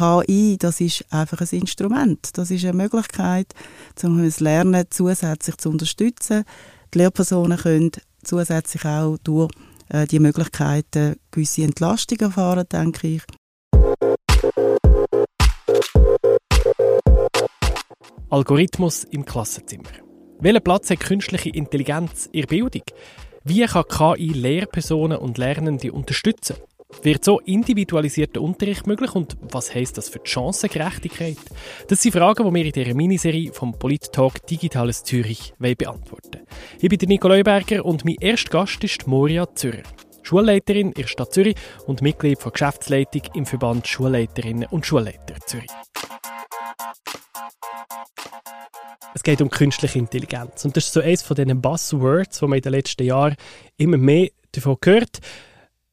KI, das ist einfach ein Instrument. Das ist eine Möglichkeit, um das Lernen zusätzlich zu unterstützen. Die Lehrpersonen können zusätzlich auch durch äh, die Möglichkeiten gewisse Entlastung erfahren, denke ich. Algorithmus im Klassenzimmer. Welchen Platz hat künstliche Intelligenz in der Bildung? Wie kann KI Lehrpersonen und Lernende unterstützen? Wird so individualisierter Unterricht möglich und was heißt das für die Chancengerechtigkeit? Das sind Fragen, die wir in dieser Miniserie vom Polit-Talk Digitales Zürich beantworten Ich bin der Nico Leuberger und mein erster Gast ist Moria Zürcher. Schulleiterin in der Stadt Zürich und Mitglied der Geschäftsleitung im Verband Schulleiterinnen und Schulleiter Zürich. Es geht um künstliche Intelligenz. Und das ist so eines von diesen Buzzwords, die man in den letzten Jahren immer mehr davon gehört.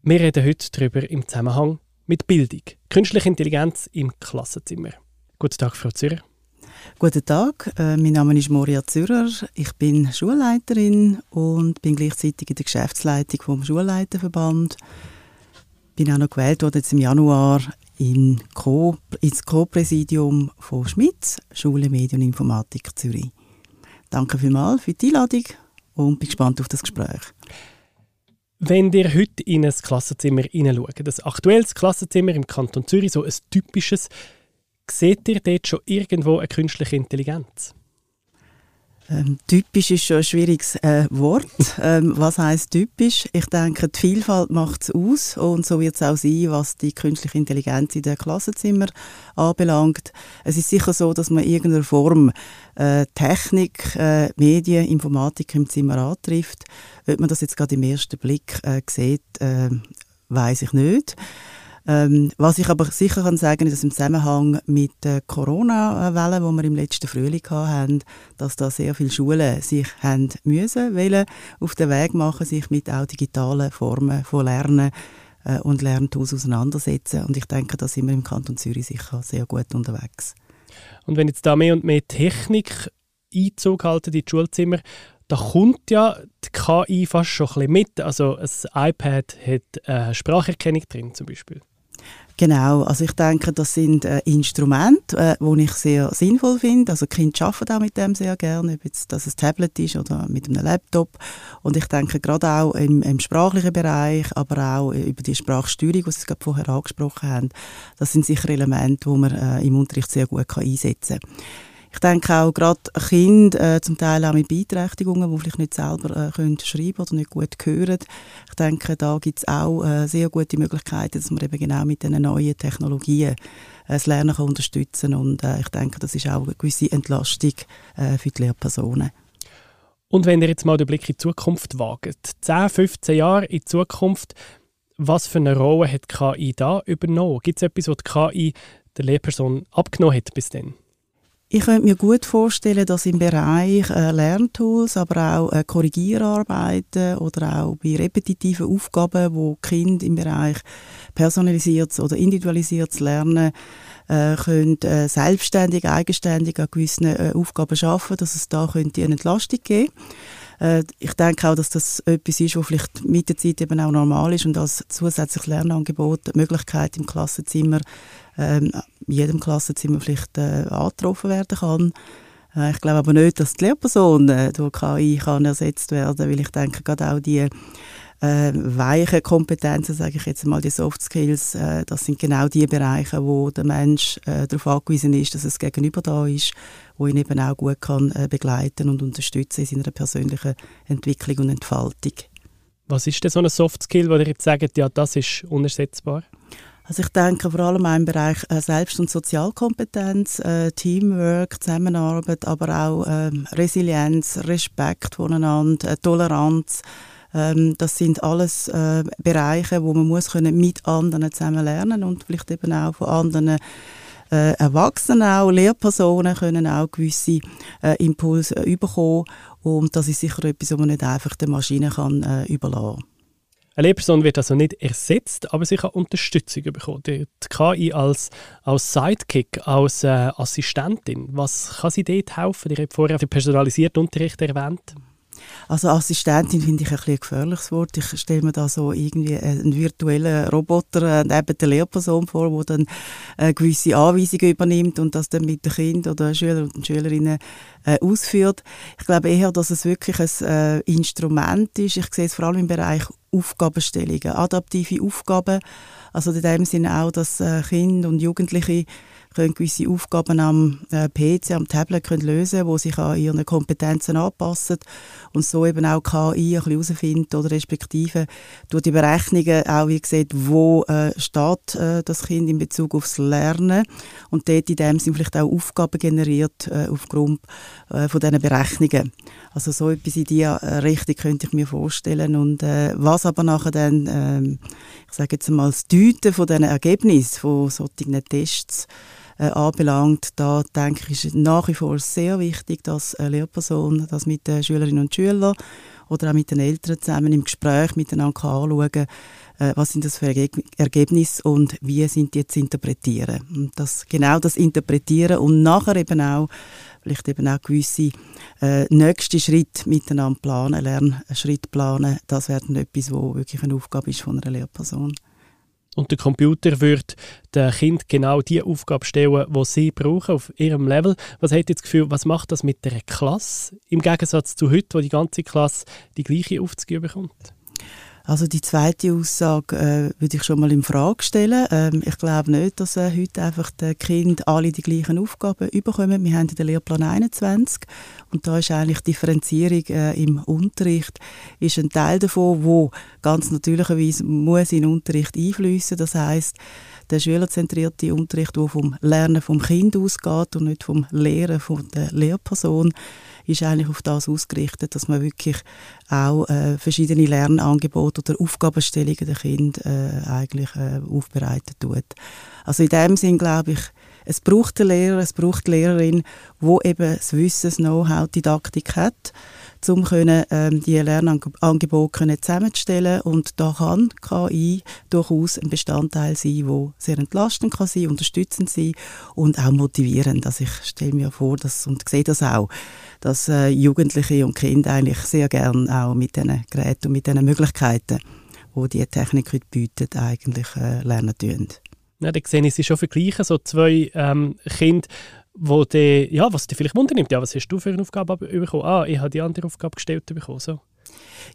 Wir reden heute darüber im Zusammenhang mit Bildung. Künstliche Intelligenz im Klassenzimmer. Guten Tag, Frau Zürcher. Guten Tag, äh, mein Name ist Moria Zürcher. Ich bin Schulleiterin und bin gleichzeitig in der Geschäftsleitung vom Schulleiterverband. Bin auch noch gewählt worden jetzt im Januar in Co ins Co-Präsidium von Schmitz, Schule Medien und Informatik Zürich. Danke vielmals für die Einladung und bin gespannt auf das Gespräch. Wenn ihr heute in ein Klassenzimmer hineinschaut, das aktuelles Klassenzimmer im Kanton Zürich, so ein typisches, seht ihr dort schon irgendwo eine künstliche Intelligenz? Ähm, typisch ist schon ein schwieriges äh, Wort. Ähm, was heißt typisch? Ich denke, die Vielfalt macht es aus und so wird es auch sein, was die künstliche Intelligenz in den Klassenzimmer anbelangt. Es ist sicher so, dass man in irgendeiner Form äh, Technik, äh, Medien, Informatik im Zimmer antrifft. Ob man das jetzt gerade im ersten Blick äh, sieht, äh, weiß ich nicht. Ähm, was ich aber sicher kann sagen, ist, dass im Zusammenhang mit der Corona-Welle, die wir im letzten Frühling hatten, dass da sehr viele Schulen sich haben müssen, wollen, auf den Weg machen, sich mit auch digitalen Formen von Lernen äh, und Lerntools auseinandersetzen. Und ich denke, da sind wir im Kanton Zürich sicher sehr gut unterwegs. Und wenn jetzt da mehr und mehr Technik Einzug halten in die Schulzimmer, da kommt ja die KI fast schon ein bisschen mit. Also ein iPad hat äh, Spracherkennung drin zum Beispiel. Genau, also ich denke, das sind äh, Instrumente, äh, die ich sehr sinnvoll finde. Also Kinder arbeiten auch mit dem sehr gerne, ob jetzt das ein Tablet ist oder mit einem Laptop. Und ich denke gerade auch im, im sprachlichen Bereich, aber auch über die Sprachsteuerung, die Sie gerade vorher angesprochen haben, das sind sicher Elemente, die man äh, im Unterricht sehr gut kann einsetzen kann. Ich denke auch gerade Kinder, äh, zum Teil auch mit Beeinträchtigungen, die vielleicht nicht selber äh, können schreiben oder nicht gut hören. Ich denke, da gibt es auch äh, sehr gute Möglichkeiten, dass man eben genau mit diesen neuen Technologien äh, das Lernen kann unterstützen und äh, ich denke, das ist auch eine gewisse Entlastung äh, für die Lehrpersonen. Und wenn ihr jetzt mal den Blick in die Zukunft wagt, 10, 15 Jahre in Zukunft, was für eine Rolle hat die KI da übernommen? Gibt es etwas, was die KI der Lehrperson abgenommen hat bis dann? Ich könnte mir gut vorstellen, dass im Bereich äh, Lerntools, aber auch äh, Korrigierarbeiten oder auch bei repetitiven Aufgaben, wo Kind im Bereich personalisiertes oder individualisiertes Lernen äh, können äh, selbstständig, eigenständig an gewissen äh, Aufgaben schaffen, dass es da könnte eine Entlastung geben. Äh, ich denke auch, dass das etwas ist, was vielleicht mit der Zeit eben auch normal ist und als zusätzliches Lernangebot die Möglichkeit im Klassenzimmer ähm, in jedem Klassenzimmer vielleicht äh, angetroffen werden kann. Äh, ich glaube aber nicht, dass die Lehrperson äh, durch KI kann ersetzt werden weil ich denke, gerade auch die äh, weichen Kompetenzen, sage ich jetzt mal, die Soft Skills, äh, das sind genau die Bereiche, wo der Mensch äh, darauf angewiesen ist, dass es Gegenüber da ist, wo ihn eben auch gut kann äh, begleiten und unterstützen in seiner persönlichen Entwicklung und Entfaltung. Was ist denn so ein Soft Skill, wo ihr jetzt sagt, ja, das ist unersetzbar? Also ich denke vor allem im Bereich äh, Selbst- und Sozialkompetenz, äh, Teamwork, Zusammenarbeit, aber auch ähm, Resilienz, Respekt voneinander, äh, Toleranz. Ähm, das sind alles äh, Bereiche, wo man muss können mit anderen zusammen lernen und vielleicht eben auch von anderen äh, Erwachsenen, auch Lehrpersonen können auch gewisse äh, Impulse äh, bekommen und das ist sicher etwas, was man nicht einfach der Maschine kann äh, überlassen kann. Eine Lehrperson wird also nicht ersetzt, aber sie kann Unterstützung bekommen. Die KI als, als Sidekick, als äh, Assistentin, was kann sie dort helfen? Ihr habt vorher den personalisierten Unterricht erwähnt. Also Assistentin finde ich ein, ein gefährliches Wort. Ich stelle mir da so irgendwie einen virtuellen Roboter neben der Lehrperson vor, der dann äh, gewisse Anweisungen übernimmt und das dann mit den Kindern oder Schülern und Schülerinnen äh, ausführt. Ich glaube eher, dass es wirklich ein äh, Instrument ist. Ich sehe es vor allem im Bereich Aufgabenstellungen, adaptive Aufgaben. Also in dem Sinne auch, dass äh, Kinder und Jugendliche können gewisse Aufgaben am äh, PC, am Tablet können lösen wo sich an ihren Kompetenzen anpassen und so eben auch KI ein herausfindet oder respektive durch die Berechnungen auch wie gesagt, wo äh, steht äh, das Kind in Bezug aufs Lernen und dort in dem Sinne vielleicht auch Aufgaben generiert äh, aufgrund äh, von diesen Berechnungen. Also so etwas in die äh, Richtung könnte ich mir vorstellen und was aber nachher dann, äh, ich sage jetzt mal, das Deuten von diesen Ergebnissen von solchen Tests äh, anbelangt, da denke ich, ist nach wie vor sehr wichtig, dass eine Lehrperson das mit den Schülerinnen und Schülern oder auch mit den Eltern zusammen im Gespräch miteinander anschauen kann, äh, was sind das für Ergebnisse und wie sind die zu interpretieren. Und das, genau das Interpretieren und nachher eben auch vielleicht eben auch gewisse äh, nächste Schritte miteinander planen, Lernschritt planen, das wäre dann etwas, wo wirklich eine Aufgabe ist von einer Lehrperson. Und der Computer wird dem Kind genau die Aufgabe stellen, die sie brauchen auf ihrem Level. Was hat jetzt das Gefühl, was macht das mit der Klasse im Gegensatz zu heute, wo die ganze Klasse die gleiche Aufgabe bekommt? Also die zweite Aussage äh, würde ich schon mal in Frage stellen. Ähm, ich glaube nicht, dass äh, heute einfach die Kinder alle die gleichen Aufgaben überkommen. Wir haben den Lehrplan 21 und da ist eigentlich Differenzierung äh, im Unterricht ist ein Teil davon, wo ganz natürlicherweise muss in den Unterricht einfließen. Das heißt der schülerzentrierte Unterricht, der vom Lernen vom Kind ausgeht und nicht vom Lehren von der Lehrperson ist eigentlich auf das ausgerichtet, dass man wirklich auch äh, verschiedene Lernangebote oder Aufgabenstellungen der Kinder äh, eigentlich äh, aufbereitet tut. Also in dem Sinn glaube ich, es braucht den Lehrer, es braucht die Lehrerin, wo eben das Wissen, das Know-how, die Didaktik hat um können, ähm, die Lernangebote zusammenzustellen. Und da kann KI durchaus ein Bestandteil sein, der sehr entlastend kann sein, unterstützend sein und auch motivierend. Also ich stelle mir vor dass, und sehe das auch, dass äh, Jugendliche und Kinder eigentlich sehr gerne auch mit diesen Geräten und mit diesen Möglichkeiten, die die Technik heute bietet, eigentlich äh, lernen tun. Ja, da sehe ich sie schon vergleichen, so zwei ähm, Kinder, wo die, ja, was dich vielleicht wundernimmt, ja, was hast du für eine Aufgabe bekommen? Ah, ich habe die andere Aufgabe gestellt bekommen, so.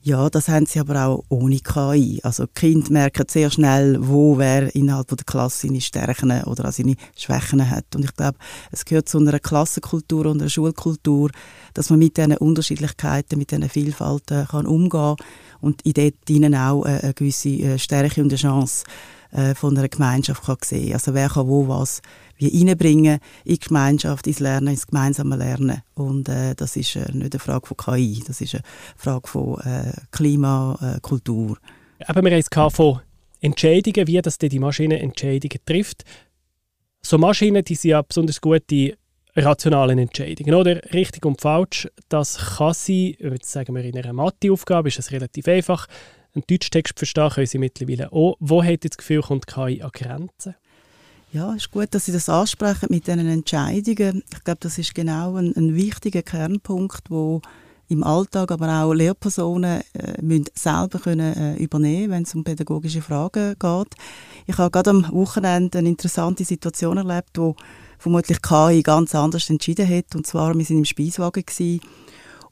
Ja, das haben sie aber auch ohne KI. Also die Kinder merken sehr schnell, wo wer innerhalb der Klasse seine Stärken oder auch seine Schwächen hat. Und ich glaube, es gehört zu einer Klassenkultur und einer Schulkultur, dass man mit diesen Unterschiedlichkeiten, mit diesen Vielfalten kann umgehen und in ihnen auch eine gewisse äh, Stärke und eine Chance äh, von einer Gemeinschaft kann sehen. Also wer kann wo was wie reinbringen in die Gemeinschaft, ins Lernen, ins gemeinsame Lernen. Und äh, das ist äh, nicht eine Frage von KI, das ist eine Frage von äh, Klima, äh, Kultur. Aber wir haben es von Entscheidungen, wie das die Maschine Entscheidungen trifft. So Maschinen, die sind ja besonders gute rationalen Entscheidungen, oder? Richtig und falsch, das kann jetzt sagen wir in einer Matheaufgabe ist es relativ einfach. Einen Deutschtext verstehen können sie mittlerweile auch. Wo hat das Gefühl, kommt KI an Grenzen? Ja, es ist gut, dass Sie das ansprechen mit diesen Entscheidungen. Ich glaube, das ist genau ein, ein wichtiger Kernpunkt, wo im Alltag, aber auch Lehrpersonen äh, müssen selber können, äh, übernehmen wenn es um pädagogische Fragen geht. Ich habe gerade am Wochenende eine interessante Situation erlebt, wo vermutlich KI ganz anders entschieden hat. Und zwar, wir sind im Speiswagen gewesen,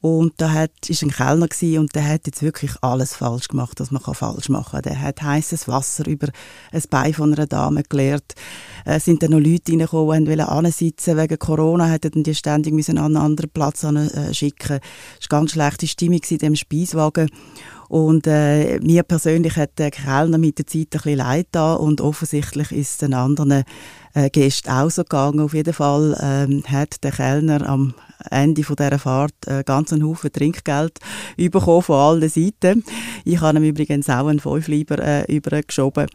und da hat, ist ein Kellner gewesen, und der hat jetzt wirklich alles falsch gemacht, was man falsch machen kann. Der hat heißes Wasser über ein Bein von einer Dame geleert. Es äh, sind dann noch Leute reingekommen, die wollten sitzen Wegen Corona dann die ständig müssen an einen anderen Platz äh, schicken. Es war ganz schlechte Stimmung in dem Speiswagen. Und äh, mir persönlich hat der Kellner mit der Zeit ein bisschen leid da und offensichtlich ist es den anderen äh, Gästen auch so gegangen. Auf jeden Fall ähm, hat der Kellner am Ende von dieser Fahrt äh, ganz einen Haufen Trinkgeld bekommen von allen Seiten. Ich habe ihm übrigens auch einen Fünfleiber äh, übergeschoben.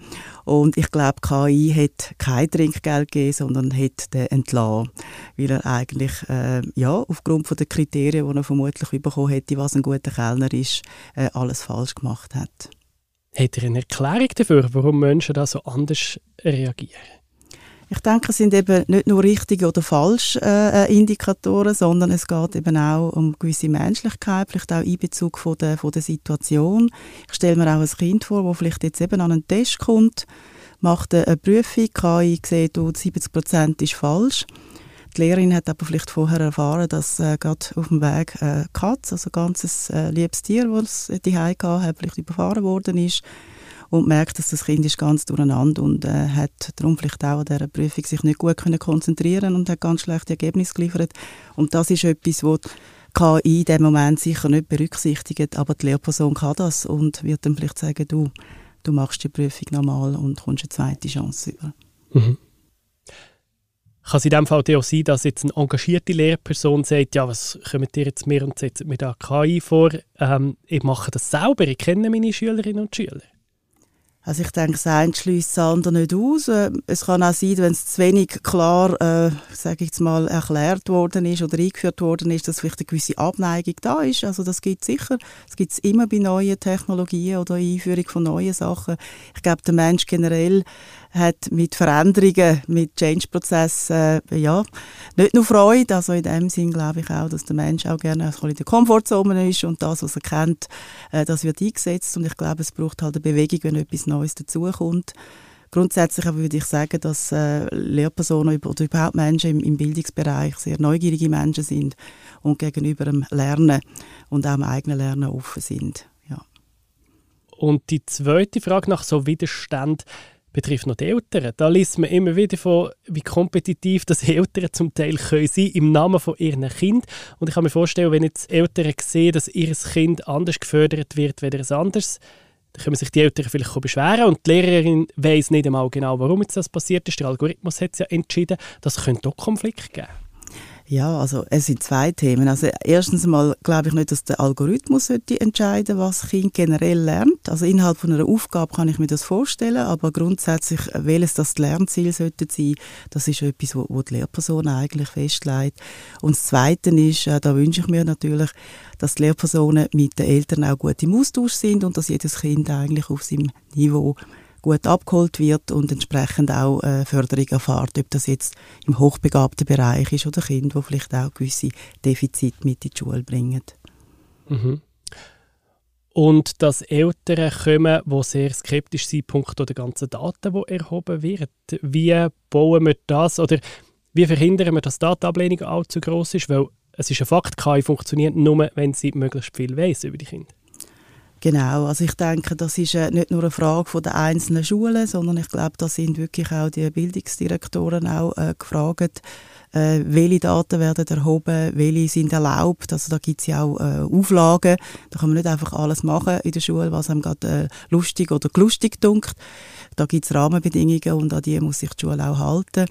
Und ich glaube, KI hat kein Trinkgeld gegeben, sondern hat den entlassen, weil er eigentlich äh, ja, aufgrund von der Kriterien, die er vermutlich bekommen hätte, was ein guter Kellner ist, äh, alles falsch gemacht hat. Hat er eine Erklärung dafür, warum Menschen da so anders reagieren? Ich denke, es sind eben nicht nur richtige oder falsche äh, Indikatoren, sondern es geht eben auch um gewisse Menschlichkeit, vielleicht auch Einbezug von der, von der Situation. Ich stelle mir auch ein Kind vor, das vielleicht jetzt eben an einen Test kommt, macht eine Prüfung, KI sieht, 70 Prozent ist falsch. Die Lehrerin hat aber vielleicht vorher erfahren, dass äh, gerade auf dem Weg äh, Katz, also ein ganzes äh, liebes Tier, das die hatte, vielleicht überfahren worden ist und merkt, dass das Kind ist ganz durcheinander und äh, hat darum vielleicht auch an dieser Prüfung sich nicht gut können konzentrieren und hat ganz schlechte Ergebnisse geliefert. Und das ist etwas, wo KI in dem Moment sicher nicht berücksichtigt, aber die Lehrperson kann das und wird dann vielleicht sagen, du, du machst die Prüfung nochmal und kommst eine zweite Chance über. Mhm. Kann es in dem Fall auch sein, dass jetzt eine engagierte Lehrperson sagt, ja, was kommen ihr jetzt mir und setzen mir da KI vor? Ähm, ich mache das selber, ich kenne meine Schülerinnen und Schüler. Also ich denke, das eine schließt das andere nicht aus. Äh, es kann auch sein, wenn es zu wenig klar, äh, sage ich jetzt mal, erklärt worden ist oder eingeführt worden ist, dass vielleicht eine gewisse Abneigung da ist. Also das gibt es sicher. Das gibt es immer bei neuen Technologien oder Einführung von neuen Sachen. Ich glaube, der Mensch generell hat mit Veränderungen, mit Change-Prozessen, äh, ja, nicht nur Freude, also in dem Sinn glaube ich auch, dass der Mensch auch gerne in der Komfortzone ist und das, was er kennt, äh, das wird eingesetzt und ich glaube, es braucht halt eine Bewegung, wenn etwas Neues dazukommt. Grundsätzlich aber würde ich sagen, dass äh, Lehrpersonen oder überhaupt Menschen im, im, Bildungsbereich sehr neugierige Menschen sind und gegenüber dem Lernen und auch dem eigenen Lernen offen sind. Ja. Und die zweite Frage nach so Widerstand betrifft noch die Eltern. Da liest man immer wieder von, wie kompetitiv das Eltern zum Teil können sein im Namen von ihren Kind. Und ich kann mir vorstellen, wenn jetzt Eltern sehen, dass ihr Kind anders gefördert wird, als ein anderes, dann können sich die Eltern vielleicht beschweren und die Lehrerin weiß nicht einmal genau, warum jetzt das passiert ist. Der Algorithmus hat es ja entschieden. Das könnte auch Konflikt geben. Ja, also es sind zwei Themen. Also erstens mal glaube ich nicht, dass der Algorithmus sollte entscheiden, was Kind generell lernt. Also innerhalb von einer Aufgabe kann ich mir das vorstellen, aber grundsätzlich welches das Lernziel sollte sein, das ist etwas, wo die Lehrperson eigentlich festlegt. Und das Zweite ist, äh, da wünsche ich mir natürlich, dass die Lehrpersonen mit den Eltern auch gut im Austausch sind und dass jedes Kind eigentlich auf seinem Niveau gut abgeholt wird und entsprechend auch äh, Förderung erfahrt, ob das jetzt im hochbegabten Bereich ist oder Kinder, die vielleicht auch gewisse Defizite mit in die Schule bringen. Mhm. Und dass Eltern kommen, die sehr skeptisch sind, punkto der ganzen Daten, die erhoben werden. Wie bauen wir das oder wie verhindern wir, dass die Datenablehnung allzu groß ist? Weil es ist ein Fakt, KI funktioniert nur, wenn sie möglichst viel weiß über die Kinder. Genau, also ich denke, das ist äh, nicht nur eine Frage von der einzelnen Schulen, sondern ich glaube, da sind wirklich auch die Bildungsdirektoren auch äh, gefragt, äh, welche Daten werden erhoben, welche sind erlaubt. Also da gibt es ja auch äh, Auflagen. Da kann man nicht einfach alles machen in der Schule, was einem gerade äh, lustig oder lustig dunkt. Da gibt es Rahmenbedingungen und an die muss sich die Schule auch halten.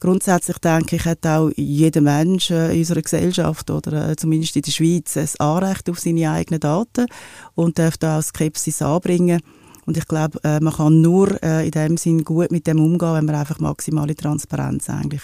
Grundsätzlich denke ich, hat auch jeder Mensch äh, in unserer Gesellschaft oder äh, zumindest in der Schweiz ein Anrecht auf seine eigenen Daten und darf da auch Skepsis anbringen. Und ich glaube, äh, man kann nur in dem Sinn gut mit dem umgehen, wenn man einfach maximale Transparenz eigentlich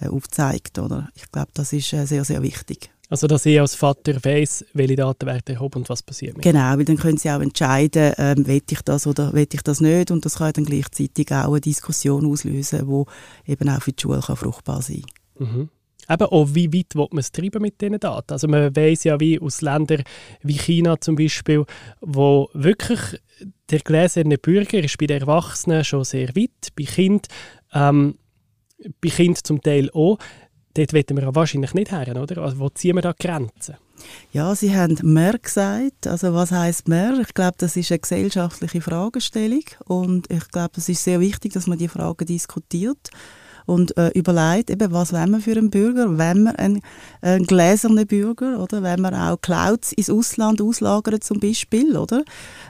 aufzeigt. Oder? Ich glaube, das ist sehr, sehr wichtig. Also, dass ich als Vater weiß, welche Daten werden erhoben und was passiert. Mit. Genau, weil dann können sie auch entscheiden, ähm, will ich das oder will ich das nicht. Und das kann dann gleichzeitig auch eine Diskussion auslösen, die eben auch für die Schule kann fruchtbar sein kann. Mhm. Eben auch, wie weit will man es treiben mit diesen Daten? Also man weiß ja, wie aus Ländern wie China zum Beispiel, wo wirklich der gläserne Bürger ist bei den Erwachsenen schon sehr weit, bei Kind, ähm, bei Kind zum Teil auch dort wollen wir wahrscheinlich nicht her, oder? Also wo ziehen wir da Grenzen? Ja, Sie haben mehr gesagt. Also was heißt mehr? Ich glaube, das ist eine gesellschaftliche Fragestellung und ich glaube, es ist sehr wichtig, dass man die Fragen diskutiert und äh, überlegt, eben, was wollen wir für einen Bürger? Wenn wir einen, einen gläsernen Bürger, oder? Wenn wir auch Clouds ins Ausland auslagern zum Beispiel, oder?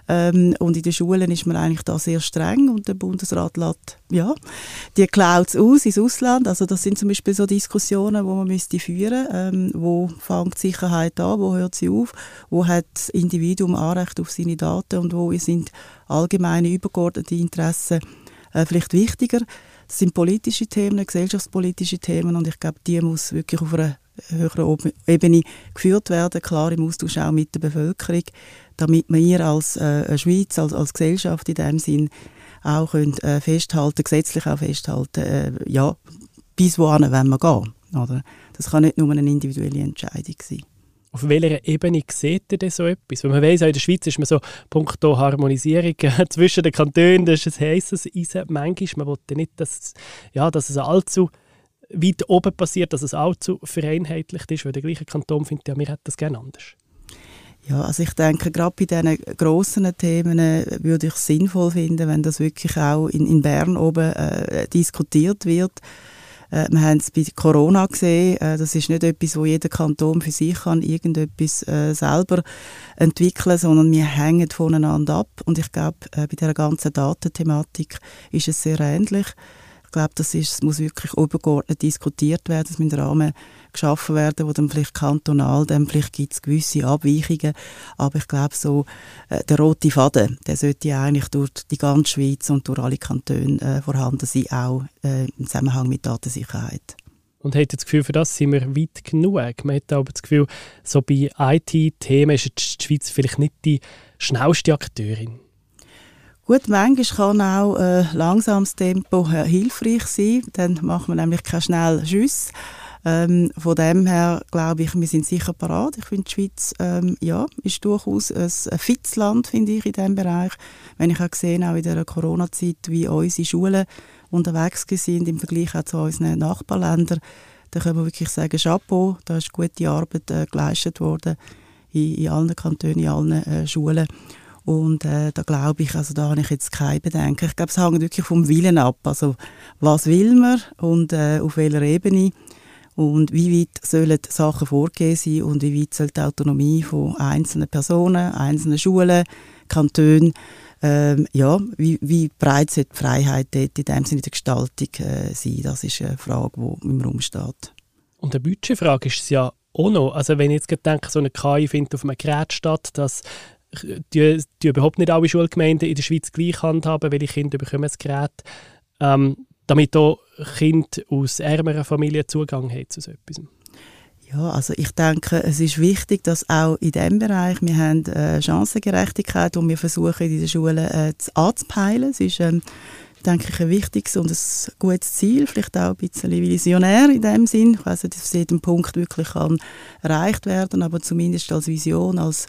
Ähm, und in den Schulen ist man eigentlich da sehr streng und der Bundesrat lässt ja, die Clouds aus ins Ausland. Also das sind zum Beispiel so Diskussionen, wo man müsste führen ähm, Wo fängt die Sicherheit an, wo hört sie auf, wo hat das Individuum Anrecht auf seine Daten und wo sind allgemeine übergeordnete Interessen äh, vielleicht wichtiger. Das sind politische Themen, gesellschaftspolitische Themen und ich glaube, die muss wirklich auf einer höheren Ebene geführt werden, klar im Austausch auch mit der Bevölkerung, damit wir als äh, Schweiz, als, als Gesellschaft in dem Sinn auch können, äh, festhalten, gesetzlich auch festhalten, äh, ja, bis wohin wollen wir gehen. Oder? Das kann nicht nur eine individuelle Entscheidung sein. Auf welcher Ebene seht ihr denn so etwas? Weil man weiss, in der Schweiz ist man so punkto Harmonisierung zwischen den Kantonen, das ist ein heisses Eisen. Manchmal, man will nicht, dass, ja, dass es allzu weit oben passiert, dass es allzu vereinheitlicht ist, weil der gleiche Kanton findet, ja, wir hätten das gerne anders. Ja, also ich denke, gerade bei diesen grossen Themen äh, würde ich es sinnvoll finden, wenn das wirklich auch in, in Bern oben äh, diskutiert wird. Äh, wir haben es bei Corona gesehen, äh, das ist nicht etwas, wo jeder Kanton für sich kann irgendetwas äh, selber entwickeln, sondern wir hängen voneinander ab. Und ich glaube, äh, bei dieser ganzen Datenthematik ist es sehr ähnlich glaube, das ist, muss wirklich übergeordnet diskutiert werden, es müssen Rahmen geschaffen werden, wo dann vielleicht kantonal, dann vielleicht gibt es gewisse Abweichungen, aber ich glaube so, äh, der rote Faden, der sollte ja eigentlich durch die ganze Schweiz und durch alle Kantone äh, vorhanden sein, auch äh, im Zusammenhang mit Datensicherheit. Und hat das Gefühl, für das sind wir weit genug. Man hat aber das Gefühl, so bei IT-Themen ist die Schweiz vielleicht nicht die schnellste Akteurin. Gut, manchmal kann auch äh, langsames Tempo äh, hilfreich sein, dann macht man nämlich keine schnellen Schüsse. Ähm, von dem her glaube ich, wir sind sicher parat. Ich finde, die Schweiz ähm, ja, ist durchaus ein, ein fittes Land, finde ich, in diesem Bereich. Wenn ich auch gesehen auch in der Corona-Zeit, wie unsere Schulen unterwegs sind im Vergleich auch zu unseren Nachbarländern, dann können wir wirklich sagen, Chapeau, da ist gute Arbeit äh, geleistet worden in, in allen Kantonen, in allen äh, Schulen. Und äh, da glaube ich, also da habe ich jetzt keine Bedenken. Ich glaube, es hängt wirklich vom Willen ab. Also was will man und äh, auf welcher Ebene und wie weit sollen Sachen vorgehen sein und wie weit soll die Autonomie von einzelnen Personen, einzelnen Schulen, Kantonen, ähm, ja, wie, wie breit soll die Freiheit dort in dem Sinne der Gestaltung äh, sein? Das ist eine Frage, die im Raum steht. Und eine Budgetfrage ist es ja auch noch. Also wenn ich jetzt denke, so eine KI findet auf einem Gerät statt, das die, die überhaupt nicht alle Schulgemeinden in der Schweiz gleich handhaben, welche Kinder bekommen das Gerät, ähm, damit auch Kinder aus ärmeren Familien Zugang haben zu so etwas. Ja, also ich denke, es ist wichtig, dass auch in diesem Bereich, wir haben äh, Chancengerechtigkeit und wir versuchen in den Schulen äh, anzupeilen. Es ist, ähm, denke ich, ein wichtiges und ein gutes Ziel, vielleicht auch ein bisschen visionär in dem Sinn. Ich weiß nicht, dass jedem Punkt wirklich kann erreicht werden, aber zumindest als Vision, als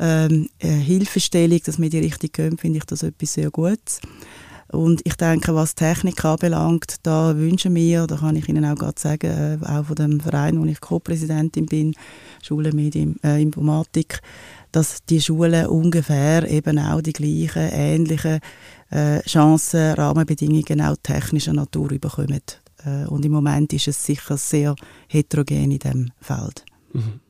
ähm, Hilfestellung, dass wir die Richtung gehen, finde ich das etwas sehr Gutes. Und ich denke, was Technik anbelangt, da wünschen wir, da kann ich Ihnen auch gerade sagen, äh, auch von dem Verein, wo ich Co-Präsidentin bin, Schule Medien, äh, Informatik, dass die Schulen ungefähr eben auch die gleichen, ähnlichen äh, Chancen, Rahmenbedingungen auch technischer Natur bekommen. Äh, und im Moment ist es sicher sehr heterogen in diesem Feld. Mhm.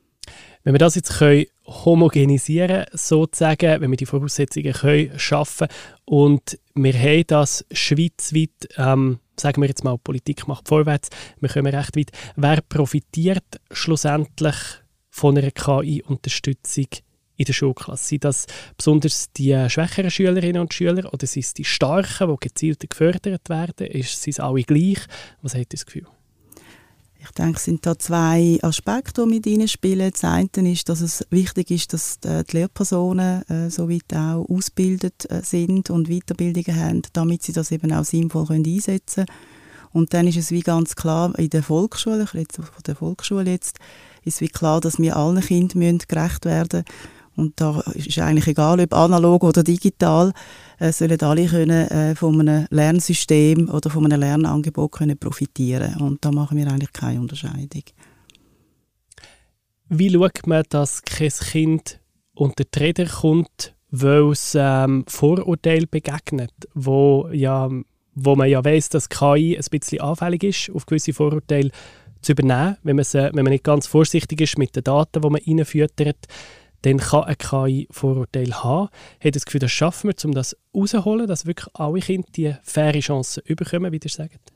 Wenn wir das jetzt können homogenisieren sozusagen, wenn wir die Voraussetzungen können schaffen und wir haben das schweizweit, ähm, sagen wir jetzt mal, Politik macht vorwärts, wir kommen recht weit. Wer profitiert schlussendlich von einer KI-Unterstützung in der Schulklasse? Sind das besonders die schwächeren Schülerinnen und Schüler oder sind es die Starken, die gezielt gefördert werden? Ist, sind es alle gleich? Was ihr das Gefühl? Ich denke, es sind da zwei Aspekte, die mit reinspielen. Das eine ist, dass es wichtig ist, dass die Lehrpersonen äh, soweit auch ausgebildet äh, sind und Weiterbildungen haben, damit sie das eben auch sinnvoll können einsetzen können. Und dann ist es wie ganz klar, in der Volksschule, ich rede von der Volksschule jetzt, ist wie klar, dass wir allen Kindern gerecht werden müssen und da ist eigentlich egal, ob analog oder digital, äh, sollen alle können, äh, von einem Lernsystem oder von einem Lernangebot können profitieren Und da machen wir eigentlich keine Unterscheidung. Wie schaut man, dass kein Kind unter die Räder kommt, weil es ähm, Vorurteil begegnet, wo, ja, wo man ja weiß, dass KI ein bisschen anfällig ist, auf gewisse Vorurteile zu übernehmen, wenn man, sie, wenn man nicht ganz vorsichtig ist mit den Daten, die man reinfüttert dann kann eine KI Vorurteile haben. Hat das Gefühl, das schaffen wir, um das rauszuholen, dass wirklich alle Kinder die faire Chance bekommen, wie ihr sagt?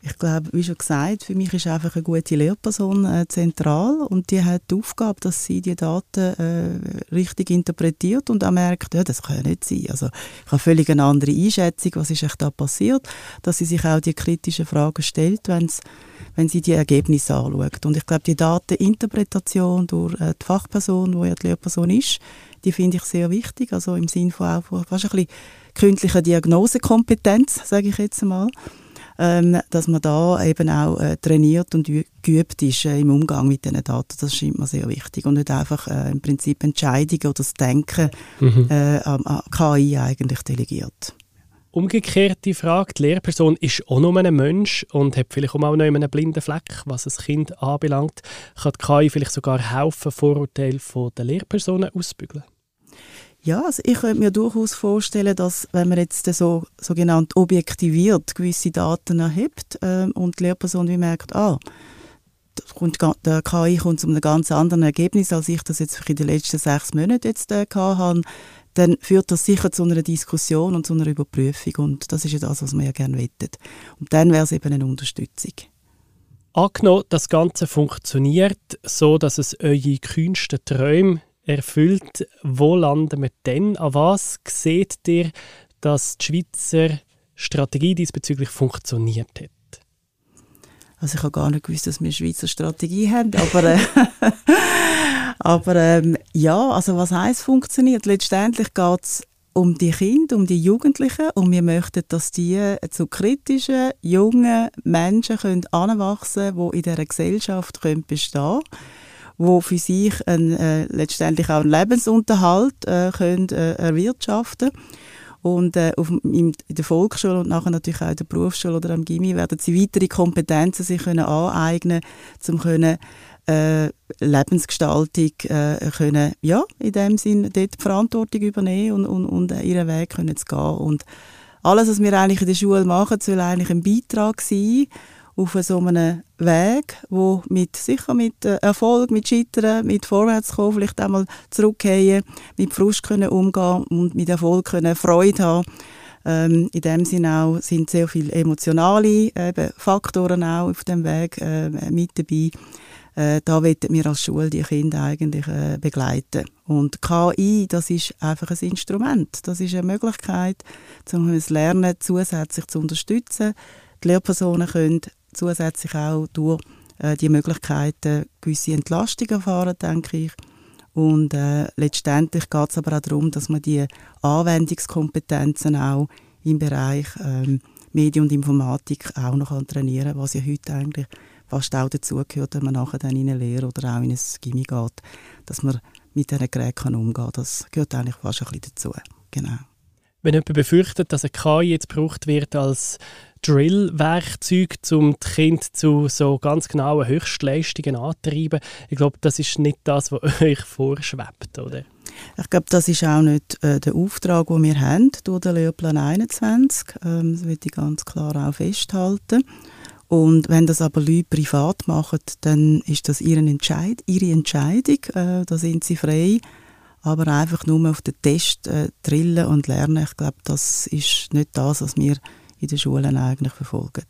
Ich glaube, wie schon gesagt, für mich ist einfach eine gute Lehrperson äh, zentral und die hat die Aufgabe, dass sie die Daten äh, richtig interpretiert und auch merkt, ja, das kann ja nicht sein. Also ich habe völlig eine andere Einschätzung, was ist echt da passiert, dass sie sich auch die kritischen Fragen stellt, wenn sie die Ergebnisse anschaut. Und ich glaube, die Dateninterpretation durch äh, die Fachperson, die ja die Lehrperson ist, die finde ich sehr wichtig, also im Sinne von auch fast ein bisschen künstlicher Diagnosekompetenz, sage ich jetzt mal, ähm, dass man da eben auch äh, trainiert und geübt ist äh, im Umgang mit diesen Daten. Das scheint mir sehr wichtig und nicht einfach äh, im Prinzip Entscheidungen oder das Denken mhm. äh, an KI eigentlich delegiert. Umgekehrte Frage, die Lehrperson ist auch nur ein Mensch und hat vielleicht auch noch einen blinden Fleck, was das Kind anbelangt. Kann die KI vielleicht sogar helfen, Vorurteile der Lehrpersonen ausbügeln? Ja, also ich könnte mir durchaus vorstellen, dass wenn man jetzt so sogenannt objektiviert gewisse Daten erhebt äh, und die Lehrperson wie merkt, ah, der KI kommt zu einem ganz anderen Ergebnis, als ich das jetzt in den letzten sechs Monaten jetzt äh, hatte, dann führt das sicher zu einer Diskussion und zu einer Überprüfung und das ist ja das, was man ja gerne wettet. Und dann wäre es eben eine Unterstützung. Angenommen, das Ganze funktioniert so, dass es eure kühnsten Träume erfüllt, wo landen wir denn? An was seht ihr, dass die Schweizer Strategie diesbezüglich funktioniert hat? Also ich habe gar nicht gewusst, dass wir eine Schweizer Strategie haben, aber, äh, aber ähm, ja, also was heißt funktioniert? Letztendlich geht es um die Kinder, um die Jugendlichen und wir möchten, dass die zu kritischen, jungen Menschen können anwachsen können, die in dieser Gesellschaft können bestehen können wo für sich ein, äh, letztendlich auch einen Lebensunterhalt äh, können, äh, erwirtschaften und äh, auf, in, der Volksschule und nachher natürlich auch in der Berufsschule oder am Gimmi werden sie weitere Kompetenzen sich können aneignen, um können äh, Lebensgestaltung äh, können, ja, in dem Sinn dort die Verantwortung übernehmen und, und, und ihren Weg können zu gehen. Und alles, was wir eigentlich in der Schule machen, soll eigentlich ein Beitrag sein, auf so einem Weg, wo mit, sicher mit äh, Erfolg, mit Scheitern, mit Vorwärtskommen, vielleicht einmal zurückgehen, mit Frust können umgehen und mit Erfolg können Freude haben. Ähm, in dem Sinne auch sind sehr viele emotionale äh, Faktoren auch auf dem Weg äh, mit dabei. Äh, da wollen wir als Schule die Kinder eigentlich äh, begleiten. Und KI, das ist einfach ein Instrument. Das ist eine Möglichkeit, um das Lernen zusätzlich zu unterstützen. Die Lehrpersonen können zusätzlich auch durch äh, die Möglichkeiten gewisse Entlastung erfahren, denke ich. Und äh, letztendlich geht es aber auch darum, dass man die Anwendungskompetenzen auch im Bereich ähm, Medien und Informatik auch noch trainieren kann, was ja heute eigentlich fast auch dazugehört, wenn man nachher dann in eine Lehre oder auch in ein Gimmi geht, dass man mit diesen Geräten umgehen kann. Das gehört eigentlich fast ein bisschen dazu. Genau. Wenn jemand befürchtet, dass eine KI jetzt gebraucht wird als Drill-Werkzeug, um die Kinder zu so ganz genauen Höchstleistungen anzutreiben. Ich glaube, das ist nicht das, was euch vorschwebt, oder? Ich glaube, das ist auch nicht äh, der Auftrag, den wir haben durch den Lehrplan 21. Ähm, das will ich ganz klar auch festhalten. Und wenn das aber Leute privat machen, dann ist das ihre, Entscheid ihre Entscheidung. Äh, da sind sie frei. Aber einfach nur auf den Test äh, drillen und lernen, ich glaube, das ist nicht das, was wir in den Schulen eigentlich verfolgen.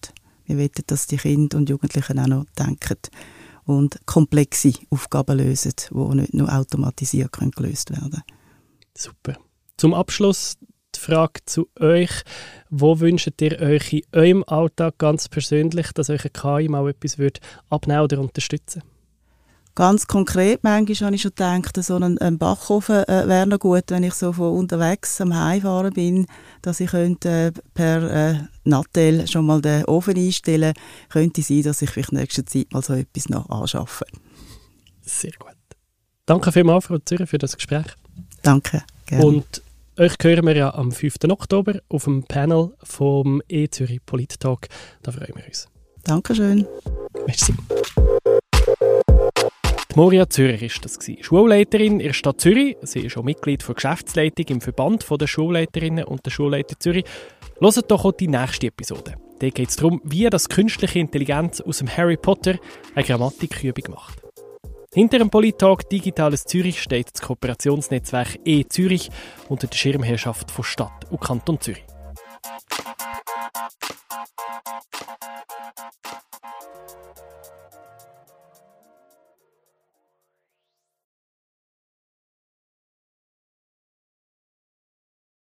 Wir wollen, dass die Kinder und Jugendlichen auch noch denken und komplexe Aufgaben lösen, die nicht nur automatisiert gelöst werden können. Super. Zum Abschluss die Frage zu euch. Wo wünscht ihr euch in eurem Alltag ganz persönlich, dass euch KI mal etwas abnehmen oder unterstützen würde? Ganz konkret, manchmal habe ich schon gedacht, so ein, ein Backofen äh, wäre noch gut, wenn ich so von unterwegs am Heimfahren bin, dass ich könnte, äh, per äh, Nattel schon mal den Ofen einstellen könnte sein, dass ich vielleicht nächste Zeit mal so etwas noch anschaffe. Sehr gut. Danke vielmals, Frau Zürich, für das Gespräch. Danke, gerne. Und euch hören wir ja am 5. Oktober auf dem Panel vom E-Zürich Polit-Talk. Da freuen wir uns. Dankeschön. Merci. Moria Zürich ist das. Schulleiterin in der Stadt Zürich. Sie ist auch Mitglied der Geschäftsleitung im Verband der Schulleiterinnen und der Schulleiter Zürich. Hört doch auch die nächste Episode. Da geht es darum, wie das künstliche Intelligenz aus dem Harry Potter eine Grammatikübung macht. Hinter dem Politalk Digitales Zürich steht das Kooperationsnetzwerk E-Zürich unter der Schirmherrschaft von Stadt und Kanton Zürich.